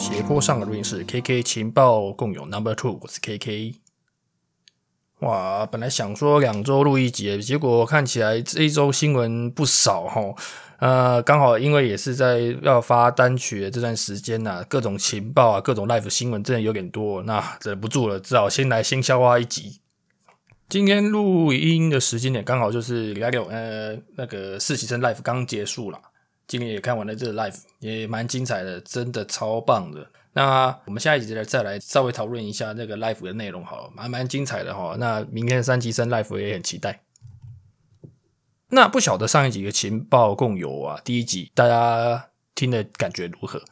斜坡上的录音室，KK 情报共有 Number Two，我是 KK。哇，本来想说两周录一集，结果看起来这一周新闻不少哈。呃，刚好因为也是在要发单曲的这段时间呐，各种情报啊，各种 live 新闻真的有点多，那忍不住了，只好先来先消化一集。今天录音的时间点刚好就是礼拜六，呃，那个实习生 live 刚结束了。今天也看完了这个 live，也蛮精彩的，真的超棒的。那我们下一集再再来稍微讨论一下那个 live 的内容，好了，蛮蛮精彩的哈。那明天三级生 live 也很期待。那不晓得上一集的情报共有啊，第一集大家听的感觉如何？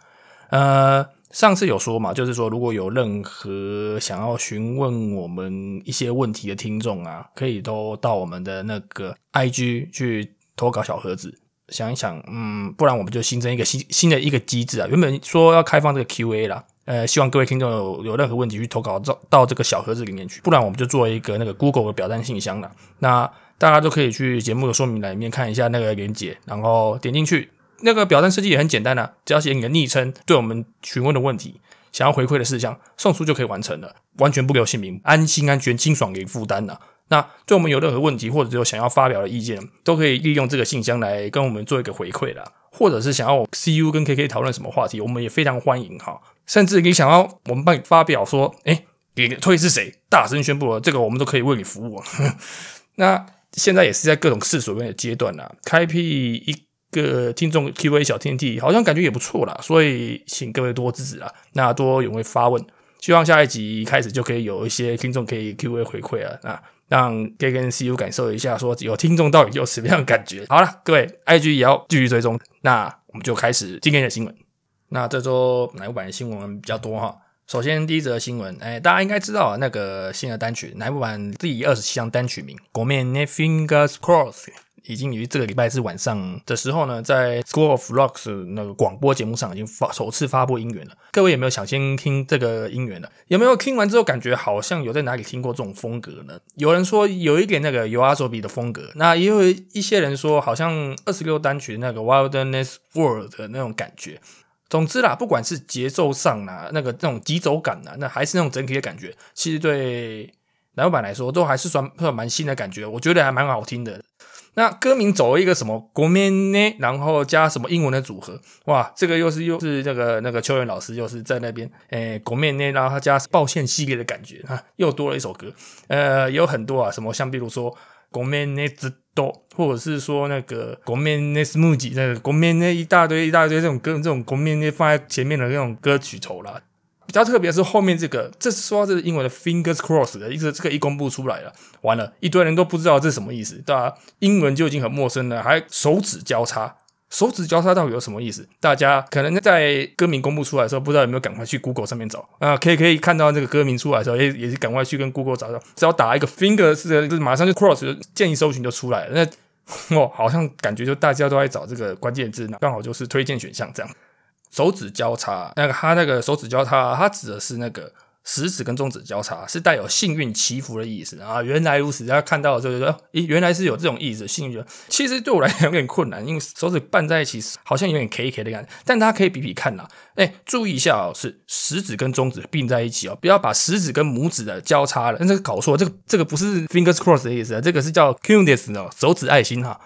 呃，上次有说嘛，就是说如果有任何想要询问我们一些问题的听众啊，可以都到我们的那个 IG 去投稿小盒子。想一想，嗯，不然我们就新增一个新新的一个机制啊。原本说要开放这个 Q&A 啦，呃，希望各位听众有有任何问题去投稿到到这个小盒子里面去。不然我们就做一个那个 Google 的表单信箱了。那大家都可以去节目的说明栏里面看一下那个链接，然后点进去。那个表单设计也很简单啊，只要写你的昵称，对我们询问的问题，想要回馈的事项，送出就可以完成了，完全不留姓名，安心安全、清爽零负担呐。那对我们有任何问题，或者有想要发表的意见，都可以利用这个信箱来跟我们做一个回馈啦。或者是想要我 CU 跟 KK 讨论什么话题，我们也非常欢迎哈。甚至你想要我们帮你发表说，哎，你推是谁，大声宣布了，这个我们都可以为你服务。那现在也是在各种试水温的阶段啦，开辟一个听众 Q&A 小天地，好像感觉也不错啦。所以请各位多支持啊，那多踊跃发问，希望下一集开始就可以有一些听众可以 Q&A 回馈啊。那让 gay 跟 CEO 感受一下，说有听众到底有什么样的感觉。好了，各位 IG 也要继续追踪。那我们就开始今天的新闻。那这周奶部版的新闻比较多哈。首先第一则新闻，哎，大家应该知道，那个新的单曲奶部版第二十七张单曲名《国面 Fingers Cross》。已经于这个礼拜是晚上的时候呢，在 School of Rocks 那个广播节目上已经发首次发布音源了。各位有没有想先听这个音源的？有没有听完之后感觉好像有在哪里听过这种风格呢？有人说有一点那个尤阿索比的风格，那也有一些人说好像二十六单曲那个 Wilderness World 的那种感觉。总之啦，不管是节奏上啊，那个那种急走感啊，那还是那种整体的感觉，其实对老板来说都还是算算蛮新的感觉，我觉得还蛮好听的。那歌名走了一个什么国面呢？然后加什么英文的组合？哇，这个又是又是那个那个秋元老师又是在那边诶国面呢，然后他加抱歉系列的感觉啊，又多了一首歌。呃，有很多啊，什么像比如说国面呢之多，或者是说那个国面呢 smooth 那个国面呢一大堆一大堆这种歌，这种国面呢放在前面的那种歌曲头啦。比较特别是后面这个，这是说这是英文的 fingers cross 的意思，这个一公布出来了，完了，一堆人都不知道这是什么意思，对吧？英文就已经很陌生了，还手指交叉，手指交叉到底有什么意思？大家可能在歌名公布出来的时候，不知道有没有赶快去 Google 上面找啊？可以可以看到这个歌名出来的时候，也也是赶快去跟 Google 找找，只要打一个 fingers，就是马上就 cross，建议搜寻就出来了。那哦，好像感觉就大家都在找这个关键字，那刚好就是推荐选项这样。手指交叉，那个他那个手指交叉，它指的是那个食指跟中指交叉，是带有幸运祈福的意思啊。原来如此，大家看到之后就说，咦，原来是有这种意思，幸运。其实对我来讲有点困难，因为手指拌在一起，好像有点 K K 的感觉。但大家可以比比看呐，哎，注意一下哦，是食指跟中指并在一起哦，不要把食指跟拇指的交叉了，那这个搞错，这个这个不是 fingers cross 的意思，这个是叫 q u d e s 哦，手指爱心哈。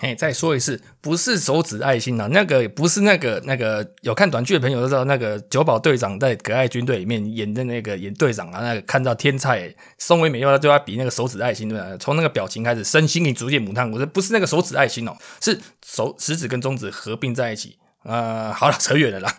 嘿，再说一次，不是手指爱心啊，那个不是那个那个有看短剧的朋友都知道，那个九保队长在可爱军队里面演的那个演队长啊，那个看到天才松尾美优就要比那个手指爱心对吧？从那个表情开始，身心里逐渐母汤。我说不是那个手指爱心哦，是手食指跟中指合并在一起。呃，好了，扯远了啦。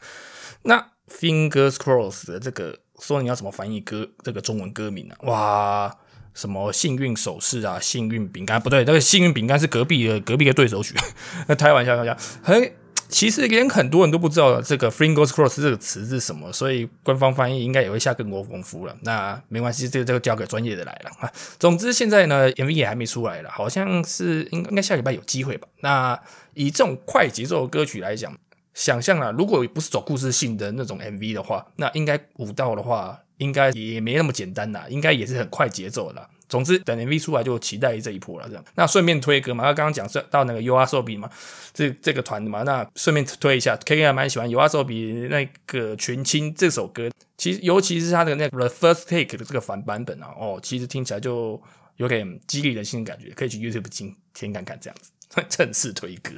那 fingers cross 的这个说你要怎么翻译歌这个中文歌名啊？哇！什么幸运首饰啊，幸运饼干不对，那个幸运饼干是隔壁的隔壁的对手曲。那开玩笑，开玩笑。嘿，其实连很多人都不知道这个 “fingers cross” 这个词是什么，所以官方翻译应该也会下更多功夫了。那没关系，这个这个交给专业的来了啊。总之现在呢，MV 也还没出来了，好像是应应该下礼拜有机会吧。那以这种快节奏歌曲来讲，想象啊，如果不是走故事性的那种 MV 的话，那应该舞蹈的话。应该也没那么简单啦，应该也是很快节奏啦。总之，等 MV 出来就期待这一波了。这样，那顺便推歌嘛，他刚刚讲到那个 U R S O B 嘛，这这个团的嘛，那顺便推一下，K K 还蛮喜欢 U R S O B 那个群青这首歌，其实尤其是他的那个 First Take 的这个反版本啊，哦，其实听起来就有点激励人心的感觉，可以去 YouTube 听听看看这样子，正式推歌。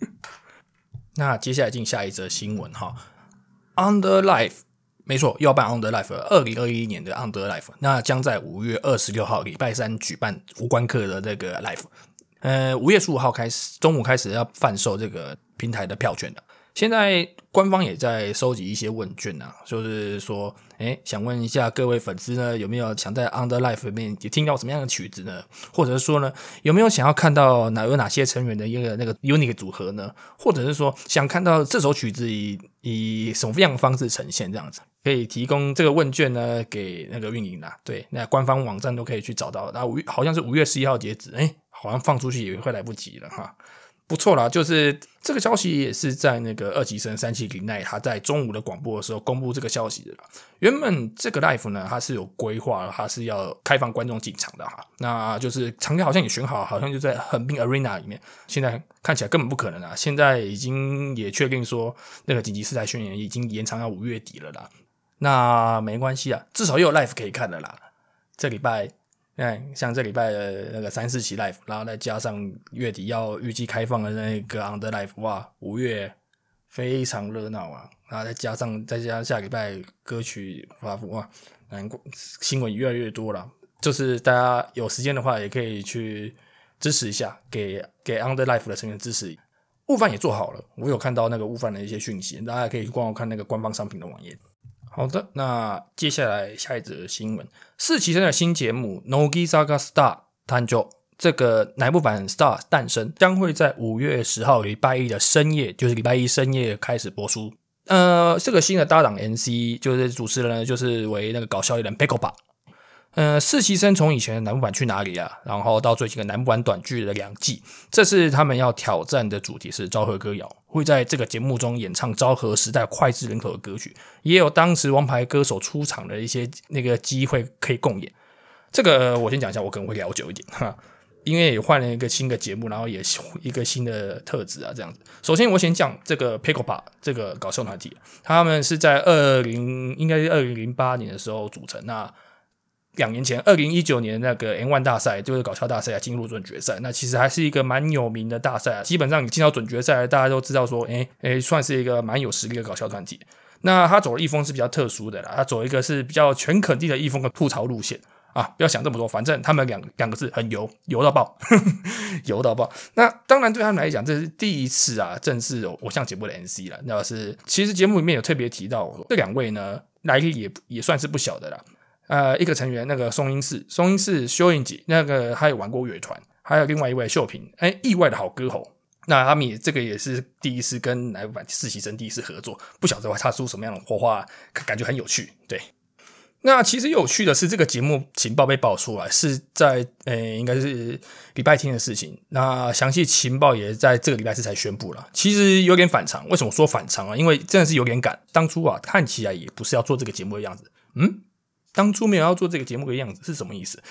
那接下来进下一则新闻哈，Under Life。没错，要办 Under Life，二零二一年的 Under Life，那将在五月二十六号礼拜三举办无关客的这个 Life。呃，五月十五号开始，中午开始要贩售这个平台的票券的。现在官方也在收集一些问卷啊，就是说，哎，想问一下各位粉丝呢，有没有想在 Under Life 里面也听到什么样的曲子呢？或者是说呢，有没有想要看到哪有哪些成员的一个那个 unique 组合呢？或者是说，想看到这首曲子以以什么样的方式呈现这样子？可以提供这个问卷呢给那个运营啦。对，那官方网站都可以去找到。那五好像是五月十一号截止，哎，好像放出去也会来不及了哈。不错啦，就是这个消息也是在那个二级生三七零奈他在中午的广播的时候公布这个消息的。原本这个 life 呢，它是有规划，它是要开放观众进场的哈。那就是场地好像也选好，好像就在横滨 arena 里面。现在看起来根本不可能啊！现在已经也确定说，那个紧急事态宣言已经延长到五月底了啦。那没关系啊，至少又有 life 可以看的啦。这礼拜。看，像这礼拜的那个三四期 life，然后再加上月底要预计开放的那个 under life，哇，五月非常热闹啊！然后再加上再加上下礼拜歌曲发布，哇，难过新闻越来越多了。就是大家有时间的话，也可以去支持一下，给给 under life 的成员支持。悟饭也做好了，我有看到那个悟饭的一些讯息，大家可以去逛看那个官方商品的网页。好的，那接下来下一则新闻，四期生的新节目《Nogisaga Star》探究，这个乃木坂 Star 诞生将会在五月十号礼拜一的深夜，就是礼拜一深夜开始播出。呃，这个新的搭档 NC 就是主持人呢，就是为那个搞笑艺人 p i c o 吧。呃，实习生从以前的南部版去哪里啊？然后到最近的南部版短剧的两季，这次他们要挑战的主题是昭和歌谣，会在这个节目中演唱昭和时代脍炙人口的歌曲，也有当时王牌歌手出场的一些那个机会可以共演。这个我先讲一下，我可能会聊久一点哈，因为也换了一个新的节目，然后也一个新的特质啊，这样子。首先我先讲这个 p i c o p a 这个搞笑团体，他们是在二零应该是二零零八年的时候组成那。两年前，二零一九年那个 N One 大赛就是搞笑大赛啊，进入准决赛。那其实还是一个蛮有名的大赛啊。基本上你进到准决赛，大家都知道说，哎哎，算是一个蛮有实力的搞笑团体。那他走的一风是比较特殊的啦，他走一个是比较全肯定的一风的吐槽路线啊。不要想这么多，反正他们两两个字很油，油到爆，油到爆。那当然对他们来讲，这是第一次啊，正式有偶像节目的 N C 了。那是其实节目里面有特别提到，这两位呢来历也也算是不小的啦。呃，一个成员那个松英寺，松英寺修影姐，那个他也玩过乐团，还有另外一位秀平，哎，意外的好歌喉。那他们也这个也是第一次跟来版实习生第一次合作，不晓得会擦出什么样的火花，感觉很有趣。对，那其实有趣的是，这个节目情报被爆出来是在呃，应该是礼拜天的事情。那详细情报也在这个礼拜四才宣布了。其实有点反常，为什么说反常啊？因为真的是有点赶，当初啊看起来也不是要做这个节目的样子。嗯。当初没有要做这个节目的样子是什么意思？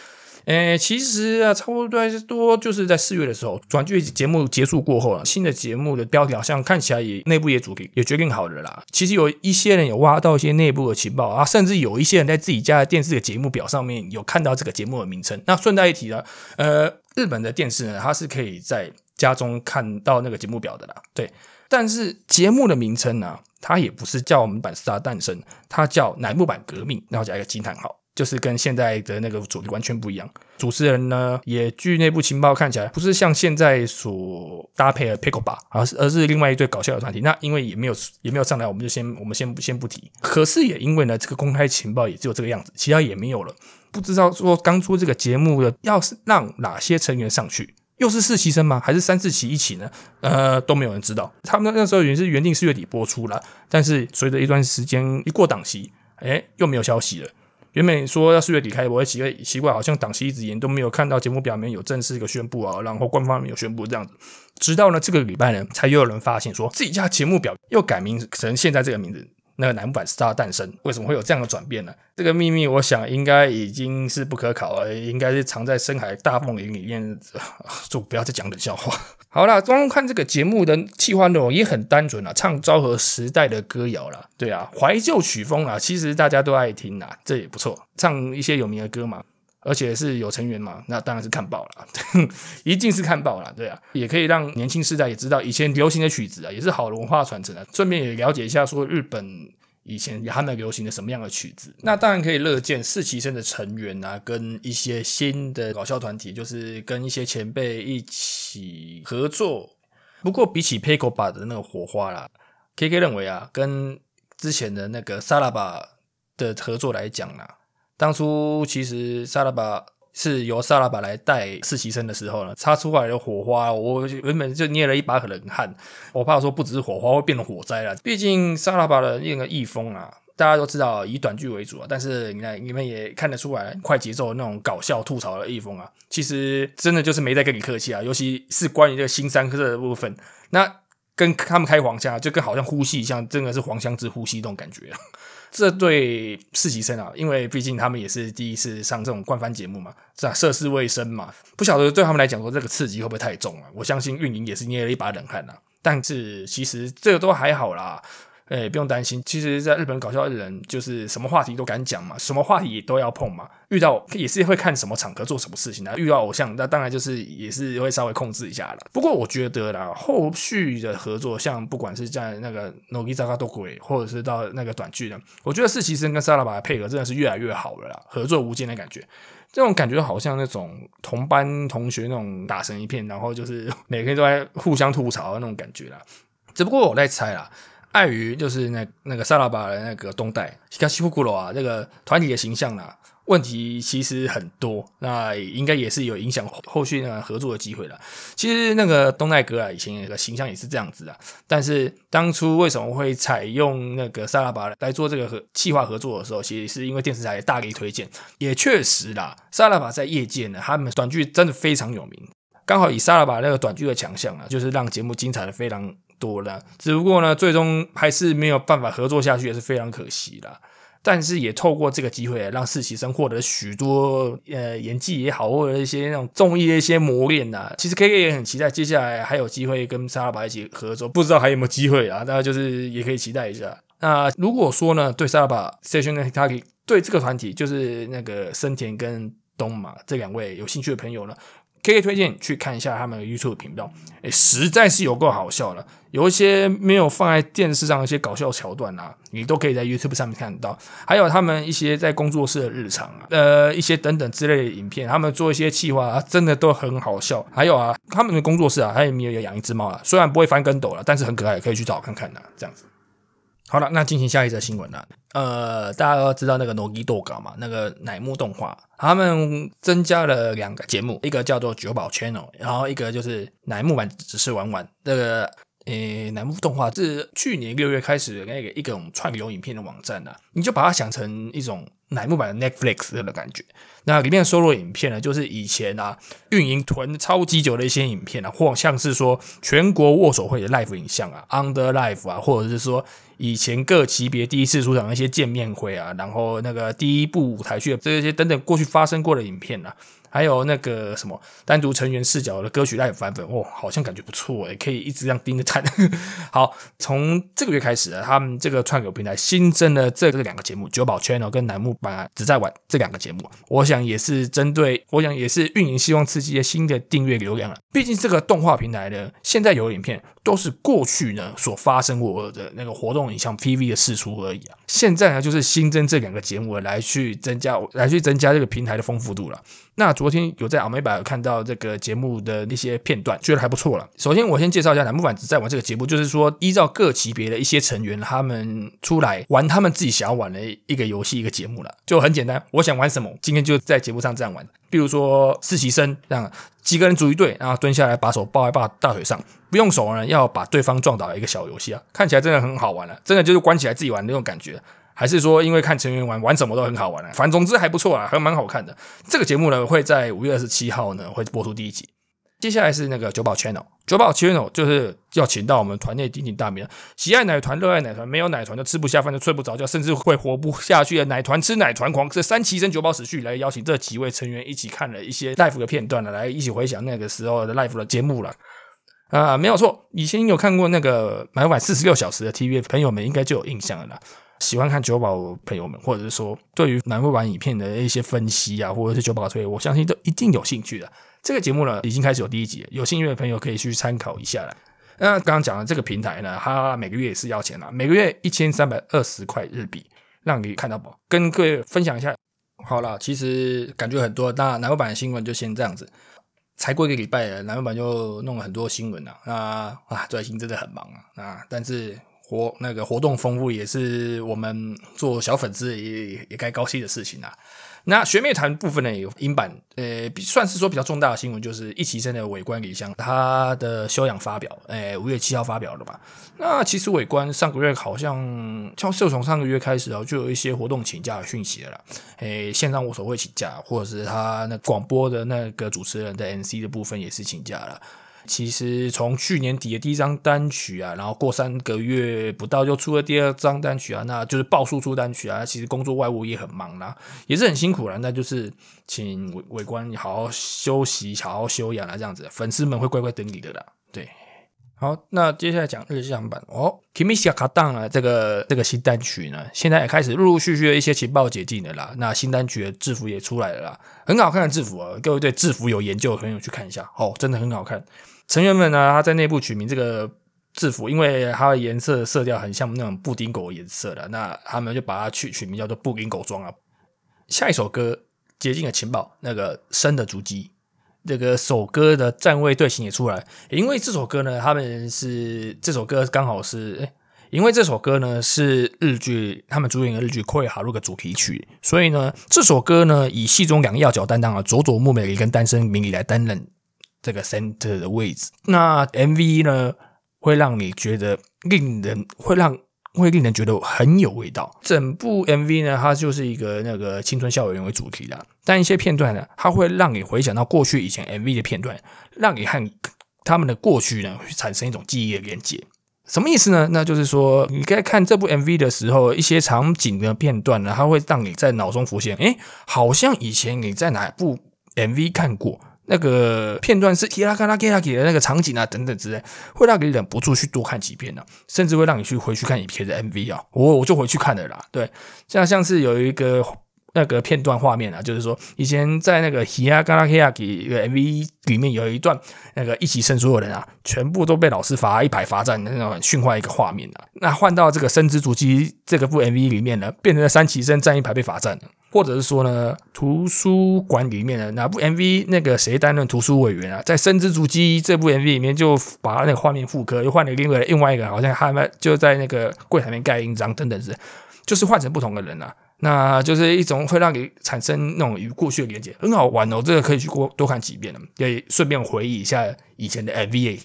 诶，其实啊，差不多多就是在四月的时候，转剧节目结束过后了，新的节目的标题好像看起来也内部也主定也决定好了啦。其实有一些人有挖到一些内部的情报啊，甚至有一些人在自己家的电视的节目表上面有看到这个节目的名称。那顺带一提了，呃，日本的电视呢，它是可以在家中看到那个节目表的啦。对，但是节目的名称呢？它也不是叫我们版《s t a 诞生》，它叫乃木坂革命，然后加一个惊叹号，就是跟现在的那个主题完全不一样。主持人呢，也据内部情报看起来不是像现在所搭配的 Pickle 吧，而是而是另外一对搞笑的团体。那因为也没有也没有上来，我们就先我们先先不提。可是也因为呢，这个公开情报也只有这个样子，其他也没有了。不知道说刚出这个节目的，要是让哪些成员上去？又是四期生吗？还是三四期一起呢？呃，都没有人知道。他们那时候原是原定四月底播出了，但是随着一段时间一过档期，哎，又没有消息了。原本说要四月底开播，奇怪奇怪，好像档期一直延，都没有看到节目表面有正式一个宣布啊，然后官方没有宣布这样子。直到呢这个礼拜呢，才又有人发现说自己家节目表又改名成现在这个名字。那个男版 Star 诞生。为什么会有这样的转变呢？这个秘密，我想应该已经是不可考了，应该是藏在深海大梦营里面。就不要再讲冷笑话。好啦，光看这个节目的计划内容也很单纯啊，唱昭和时代的歌谣啦。对啊，怀旧曲风啊，其实大家都爱听啊，这也不错。唱一些有名的歌嘛，而且是有成员嘛，那当然是看爆了，一定是看爆了。对啊，也可以让年轻世代也知道以前流行的曲子啊，也是好的文化传承啊。顺便也了解一下说日本。以前他们流行的什么样的曲子？那当然可以乐见四期生的成员啊，跟一些新的搞笑团体，就是跟一些前辈一起合作。不过比起 p e c o b a 的那个火花啦，K K 认为啊，跟之前的那个萨拉巴的合作来讲啦，当初其实萨拉巴。是由萨拉巴来带实习生的时候呢，擦出来的火花，我原本就捏了一把冷汗。我怕说不只是火花会变成火灾了。毕竟萨拉巴的那个易风啊，大家都知道以短剧为主啊。但是你看，你们也看得出来，快节奏那种搞笑吐槽的易风啊，其实真的就是没在跟你客气啊。尤其是关于这个新三科的部分，那跟他们开黄腔，就跟好像呼吸一样，真的是黄腔之呼吸那种感觉啊。这对实习生啊，因为毕竟他们也是第一次上这种官方节目嘛，是啊，涉世未深嘛，不晓得对他们来讲说这个刺激会不会太重啊？我相信运营也是捏了一把冷汗啊，但是其实这个都还好啦。哎，不用担心。其实，在日本搞笑的人，就是什么话题都敢讲嘛，什么话题都要碰嘛。遇到也是会看什么场合做什么事情的。遇到偶像，那当然就是也是会稍微控制一下了。不过，我觉得啦，后续的合作，像不管是在那个《Nogizaka d o k u 或者是到那个短剧的，我觉得四崎生跟沙拉巴的配合真的是越来越好了啦，合作无间的感觉。这种感觉好像那种同班同学那种打成一片，然后就是 每天都在互相吐槽的那种感觉啦。只不过我在猜啦。碍于就是那那个萨拉巴的那个东代西卡西库古罗啊，这个团体的形象呢，问题其实很多，那应该也是有影响后续那合作的机会了。其实那个东奈哥啊，以前那个形象也是这样子啊，但是当初为什么会采用那个萨拉巴来做这个和企划合作的时候，其实是因为电视台大力推荐，也确实啦，萨拉巴在业界呢，他们短剧真的非常有名，刚好以萨拉巴那个短剧的强项啊，就是让节目精彩的非常。多了，只不过呢，最终还是没有办法合作下去，也是非常可惜啦。但是也透过这个机会，让实习生获得许多呃演技也好，或者一些那种综艺的一些磨练呐。其实 K K 也很期待接下来还有机会跟沙拉巴一起合作，不知道还有没有机会啊？大家就是也可以期待一下。那如果说呢，对沙拉巴 Station 呢，他对这个团体，就是那个森田跟东马这两位有兴趣的朋友呢？可以推荐去看一下他们的 YouTube 频道，哎，实在是有够好笑了。有一些没有放在电视上一些搞笑桥段啊，你都可以在 YouTube 上面看得到。还有他们一些在工作室的日常啊，呃，一些等等之类的影片，他们做一些企划啊，真的都很好笑。还有啊，他们的工作室啊，他也没有养一只猫啊？虽然不会翻跟斗了，但是很可爱，可以去找看看的。这样子。好了，那进行下一则新闻了。呃，大家都知道那个诺基豆糕嘛，那个乃木动画，他们增加了两个节目，一个叫做九宝 Channel，然后一个就是乃木版只是玩玩。这个呃，乃木动画是去年六月开始那个一种串流影片的网站啊，你就把它想成一种乃木板的 Netflix 的感觉。那里面收录影片呢，就是以前啊运营囤超级久的一些影片啊，或像是说全国握手会的 live 影像啊，Under Live 啊，或者是说。以前各级别第一次出场那些见面会啊，然后那个第一部舞台剧这些等等过去发生过的影片啊。还有那个什么单独成员视角的歌曲 live 版本，哦，好像感觉不错诶，可以一直这样盯着看。好，从这个月开始啊，他们这个串流平台新增了这个两个节目，九宝 channel 跟楠木版只在玩这两个节目。我想也是针对，我想也是运营希望刺激一些新的订阅流量了。毕竟这个动画平台的现在有影片都是过去呢所发生过的那个活动影像 PV 的释出而已啊。现在呢就是新增这两个节目来去增加，来去增加这个平台的丰富度了。那昨天有在阿美版看到这个节目的那些片段，觉得还不错了。首先，我先介绍一下楠木板子在玩这个节目，就是说依照各级别的一些成员，他们出来玩他们自己想要玩的一个游戏一个节目了，就很简单。我想玩什么，今天就在节目上这样玩。比如说实习生这样几个人组一队，然后蹲下来把手抱在抱大腿上，不用手呢，要把对方撞倒一个小游戏啊，看起来真的很好玩了，真的就是关起来自己玩那种感觉。还是说，因为看成员玩玩什么都很好玩啊，反正总之还不错啊，还蛮好看的。这个节目呢，会在五月二十七号呢会播出第一集。接下来是那个九宝 channel，九宝 channel 就是要请到我们团内鼎鼎大名，喜爱奶团、热爱奶团，没有奶团就吃不下饭、就睡不着觉，甚至会活不下去的奶团吃奶团狂。这三期生九宝史序来邀请这几位成员一起看了一些 live 的片段了，来一起回想那个时候的 live 的节目了。啊，没有错，以前有看过那个买晚四十六小时的 TV，朋友们应该就有印象了啦。喜欢看九宝朋友们，或者是说对于买不玩影片的一些分析啊，或者是九宝推，我相信都一定有兴趣的。这个节目呢，已经开始有第一集，有兴趣的朋友可以去参考一下了。那刚刚讲的这个平台呢，它每个月也是要钱啦，每个月一千三百二十块日币，让你看到不？跟各位分享一下。好了，其实感觉很多，那南欧版的新闻就先这样子。才过一个礼拜，南欧版就弄了很多新闻了。那啊，最近真的很忙啊。啊，但是。活那个活动丰富也是我们做小粉丝也也该高兴的事情啊。那学妹团部分呢，有英版，呃，算是说比较重大的新闻，就是一期生的尾关李湘他的修养发表，诶，五月七号发表了吧？那其实尾关上个月好像，就从上个月开始啊，就有一些活动请假的讯息了，诶，线上无所谓请假，或者是他那广播的那个主持人的 NC 的部分也是请假了。其实从去年底的第一张单曲啊，然后过三个月不到就出了第二张单曲啊，那就是爆输出单曲啊。其实工作外务也很忙啦，也是很辛苦啦。那就是请伟伟官好好休息，好好休养啊，这样子粉丝们会乖乖等你的啦。对，好，那接下来讲日向版哦，Kimiya Kadan 啊，这个这个新单曲呢，现在也开始陆陆续续的一些情报解禁的啦。那新单曲的制服也出来了啦，很好看的制服啊，各位对制服有研究的朋友去看一下哦，真的很好看。成员们呢，他在内部取名这个制服，因为它的颜色色调很像那种布丁狗颜色的，那他们就把它取取名叫做布丁狗装啊。下一首歌《洁净的情报》，那个生的足迹，这个首歌的站位队形也出来。因为这首歌呢，他们是这首歌刚好是，因为这首歌呢是日剧他们主演的日剧《k o i Haru》的主题曲，所以呢，这首歌呢以戏中两个要角担当啊，佐佐木美里跟单身明里来担任。这个 center 的位置，那 MV 呢会让你觉得令人会让会令人觉得很有味道。整部 MV 呢，它就是一个那个青春校园为主题的，但一些片段呢，它会让你回想到过去以前 MV 的片段，让你和他们的过去呢产生一种记忆的连接。什么意思呢？那就是说，你在看这部 MV 的时候，一些场景的片段呢，它会让你在脑中浮现，诶，好像以前你在哪部 MV 看过。那个片段是提拉卡拉给拉给的那个场景啊，等等之类，会让你忍不住去多看几遍呢，甚至会让你去回去看影片的 MV 啊，我我就回去看了啦。对，像像是有一个那个片段画面啊，就是说以前在那个提拉卡拉给拉给的 MV 里面有一段那个一起生所有人啊，全部都被老师罚一排罚站的那种训话一个画面啊，那换到这个生之主机这个部 MV 里面呢，变成了三起生站一排被罚站了。或者是说呢，图书馆里面的哪部 MV，那个谁担任图书委员啊？在《生之足迹》这部 MV 里面，就把那个画面复刻，又换了另外另外一个，好像他们就在那个柜台面盖印章等等是，就是换成不同的人啊。那就是一种会让你产生那种与过去的连接，很好玩哦。这个可以去过多看几遍了，也顺便回忆一下以前的 MV。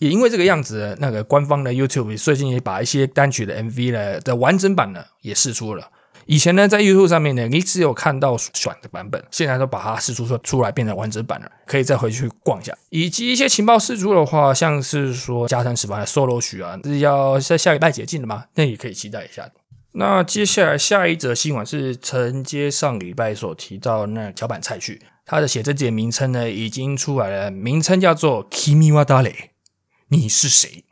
也因为这个样子，那个官方的 YouTube 最近也把一些单曲的 MV 呢的完整版呢也试出了。以前呢，在 YouTube 上面呢，你只有看到选的版本，现在都把它试出出出来，变成完整版了，可以再回去逛一下。以及一些情报试出的话，像是说加藤十八的 solo 曲啊，是要在下礼拜解禁的嘛，那也可以期待一下。那接下来下一则新闻是承接上礼拜所提到那桥板菜曲，它的写真集名称呢已经出来了，名称叫做 Kimi wa Dare，你是谁？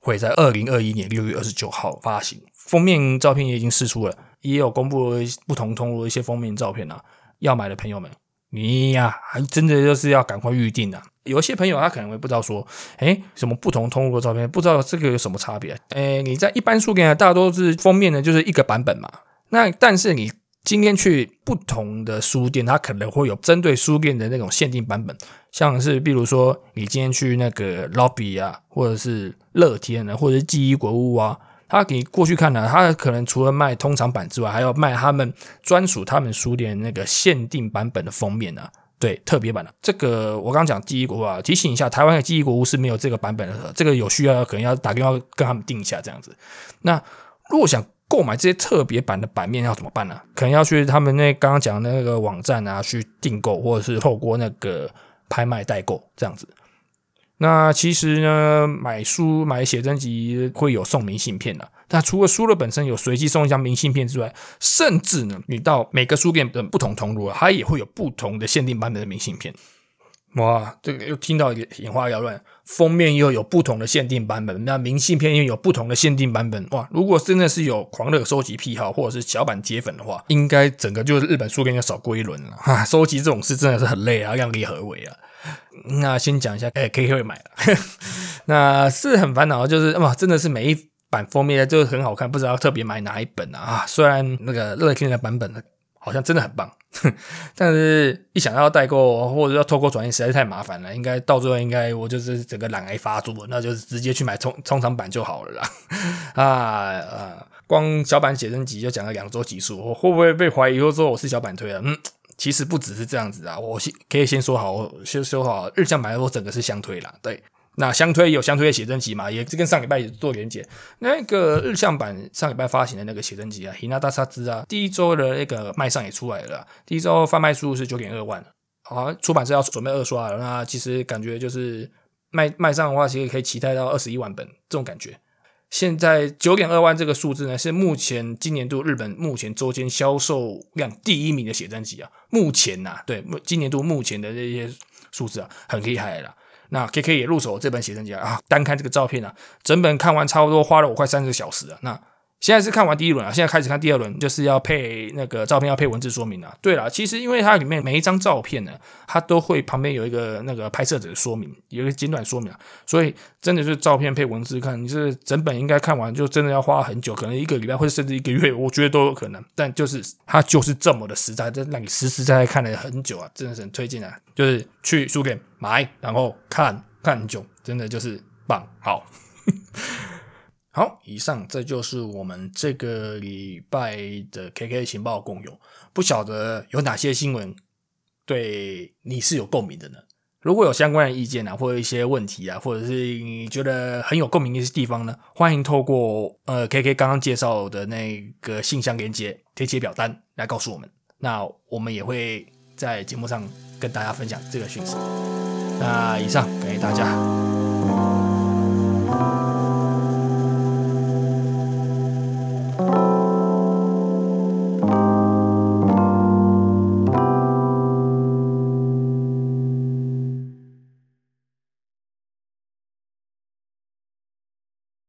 会在二零二一年六月二十九号发行，封面照片也已经试出了。也有公布不同通路的一些封面照片啊，要买的朋友们，你呀还真的就是要赶快预定啊！有些朋友他可能会不知道说，哎，什么不同通路的照片，不知道这个有什么差别？哎，你在一般书店大多是封面的，就是一个版本嘛。那但是你今天去不同的书店，它可能会有针对书店的那种限定版本，像是比如说你今天去那个 lobby 啊，或者是乐天啊，或者是记忆国物啊。他给过去看呢，他可能除了卖通常版之外，还要卖他们专属他们书店那个限定版本的封面呢。对，特别版的这个，我刚刚讲记忆国啊，提醒一下，台湾的记忆国物是没有这个版本的，这个有需要可能要打电话跟他们订一下这样子。那如果想购买这些特别版的版面要怎么办呢？可能要去他们那刚刚讲的那个网站啊去订购，或者是透过那个拍卖代购这样子。那其实呢，买书买写真集会有送明信片的。那除了书的本身有随机送一张明信片之外，甚至呢，你到每个书店的不同同路，它也会有不同的限定版本的明信片。哇，这个又听到眼花缭乱，封面又有不同的限定版本，那明信片又有不同的限定版本。哇，如果真的是有狂热收集癖好或者是小版铁粉的话，应该整个就是日本书店要少过一轮了 哈。收集这种事真的是很累啊，量力而为啊。那先讲一下，哎，K K 会买了，那是很烦恼，就是哇，真的是每一版封面就是很好看，不知道特别买哪一本啊。啊，虽然那个乐天的版本好像真的很棒。哼 但是，一想到代购或者要透过转运，实在是太麻烦了。应该到最后，应该我就是整个懒癌发作，那就是直接去买通通常版就好了啦。啊啊，光小版写真集就讲了两周集数，我会不会被怀疑说我是小版推了？嗯，其实不只是这样子啊，我先可以先说好，先说好日向版我整个是相推啦，对。那相推有相推的写真集嘛，也是跟上礼拜也做连接。那个日向版上礼拜发行的那个写真集啊，《Hinata s a 啊，第一周的那个卖上也出来了，第一周贩卖数是九点二万，好，出版社要准备二刷了。那其实感觉就是卖卖上的话，其实可以期待到二十一万本这种感觉。现在九点二万这个数字呢，是目前今年度日本目前周间销售量第一名的写真集啊。目前呐，对，今年度目前的这些数字啊，很厉害了。那 K K 也入手这本写真集啊，单看这个照片啊，整本看完差不多花了我快三十个小时啊。那现在是看完第一轮啊，现在开始看第二轮，就是要配那个照片要配文字说明啊。对了，其实因为它里面每一张照片呢，它都会旁边有一个那个拍摄者的说明，有一个简短说明啊，所以真的是照片配文字看，你是整本应该看完就真的要花很久，可能一个礼拜或者甚至一个月，我觉得都有可能。但就是它就是这么的实在，真让你实实在在看了很久啊，真的是很推荐啊，就是去书店买，然后看看很久，真的就是棒，好。好，以上这就是我们这个礼拜的 KK 情报共有。不晓得有哪些新闻对你是有共鸣的呢？如果有相关的意见啊，或者一些问题啊，或者是你觉得很有共鸣的地方呢，欢迎透过呃 KK 刚刚介绍的那个信箱连接填写表单来告诉我们。那我们也会在节目上跟大家分享这个讯息。那以上，感谢大家。